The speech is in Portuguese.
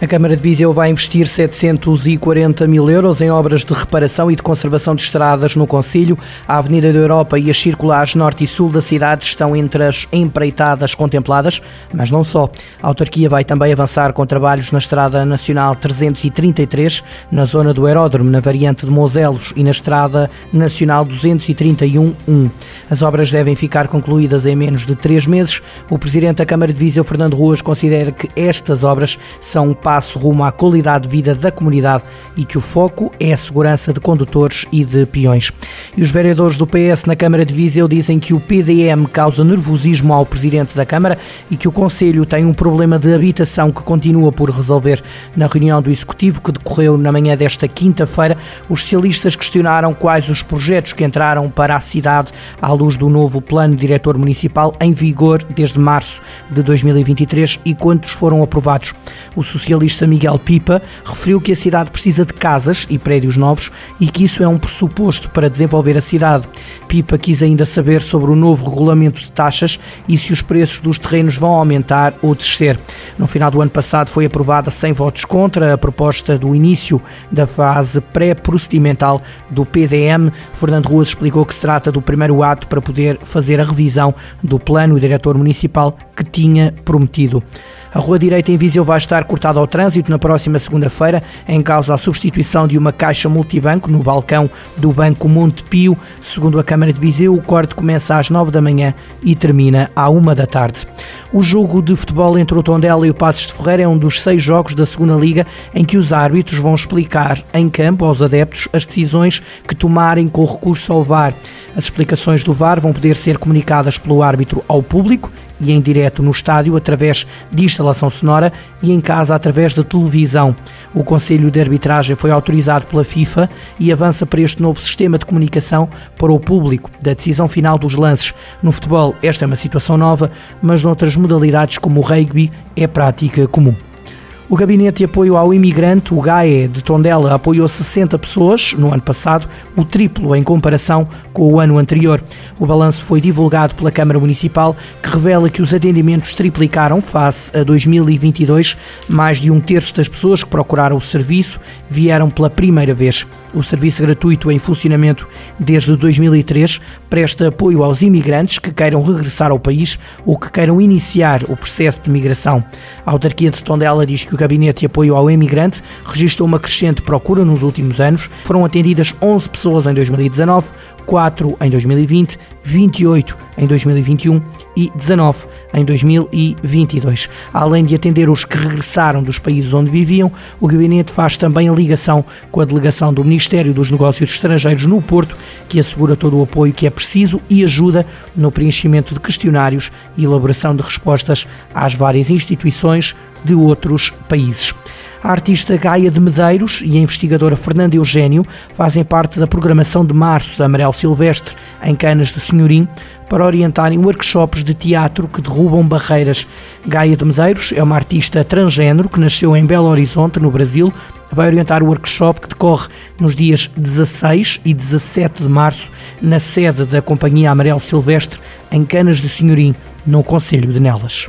A Câmara de Viseu vai investir 740 mil euros em obras de reparação e de conservação de estradas no Conselho. A Avenida da Europa e as circulares norte e sul da cidade estão entre as empreitadas contempladas, mas não só. A autarquia vai também avançar com trabalhos na Estrada Nacional 333, na zona do aeródromo, na variante de Moselos e na Estrada Nacional 231-1. As obras devem ficar concluídas em menos de três meses. O Presidente da Câmara de Viseu, Fernando Ruas, considera que estas obras são passo rumo à qualidade de vida da comunidade e que o foco é a segurança de condutores e de peões. E os vereadores do PS na Câmara de Viseu dizem que o PDM causa nervosismo ao Presidente da Câmara e que o Conselho tem um problema de habitação que continua por resolver. Na reunião do Executivo que decorreu na manhã desta quinta-feira, os socialistas questionaram quais os projetos que entraram para a cidade à luz do novo Plano Diretor Municipal em vigor desde março de 2023 e quantos foram aprovados. O socialista socialista Miguel Pipa referiu que a cidade precisa de casas e prédios novos e que isso é um pressuposto para desenvolver a cidade. Pipa quis ainda saber sobre o novo regulamento de taxas e se os preços dos terrenos vão aumentar ou descer. No final do ano passado foi aprovada sem votos contra a proposta do início da fase pré-procedimental do PDM. Fernando Ruas explicou que se trata do primeiro ato para poder fazer a revisão do plano o diretor municipal que tinha prometido. A Rua Direita em Viseu vai estar cortada ao trânsito na próxima segunda-feira, em causa a substituição de uma caixa multibanco no balcão do Banco Montepio. Segundo a Câmara de Viseu, o corte começa às 9 da manhã e termina à 1 da tarde. O jogo de futebol entre o Tondela e o Passos de Ferreira é um dos seis jogos da segunda Liga em que os árbitros vão explicar em campo aos adeptos as decisões que tomarem com recurso ao VAR. As explicações do VAR vão poder ser comunicadas pelo árbitro ao público e em direto no estádio através de instalação sonora e em casa através da televisão. O Conselho de Arbitragem foi autorizado pela FIFA e avança para este novo sistema de comunicação para o público da decisão final dos lances. No futebol, esta é uma situação nova, mas noutras modalidades como o rugby é prática comum. O Gabinete de Apoio ao Imigrante, o GAE de Tondela, apoiou 60 pessoas no ano passado, o triplo em comparação com o ano anterior. O balanço foi divulgado pela Câmara Municipal, que revela que os atendimentos triplicaram face a 2022. Mais de um terço das pessoas que procuraram o serviço vieram pela primeira vez. O serviço gratuito em funcionamento desde 2003 presta apoio aos imigrantes que queiram regressar ao país ou que queiram iniciar o processo de migração. A autarquia de Tondela diz que Gabinete de Apoio ao Imigrante registrou uma crescente procura nos últimos anos. Foram atendidas 11 pessoas em 2019, 4 em 2020, 28 em 2021 e 19 em 2022. Além de atender os que regressaram dos países onde viviam, o gabinete faz também a ligação com a delegação do Ministério dos Negócios Estrangeiros no Porto, que assegura todo o apoio que é preciso e ajuda no preenchimento de questionários e elaboração de respostas às várias instituições de outros países. A artista Gaia de Medeiros e a investigadora Fernanda Eugênio fazem parte da programação de março da Amarelo Silvestre, em Canas de Senhorim, para orientarem workshops de teatro que derrubam barreiras. Gaia de Medeiros é uma artista transgênero que nasceu em Belo Horizonte, no Brasil. Vai orientar o workshop que decorre nos dias 16 e 17 de março, na sede da Companhia Amarelo Silvestre, em Canas de Senhorim, no Conselho de Nelas.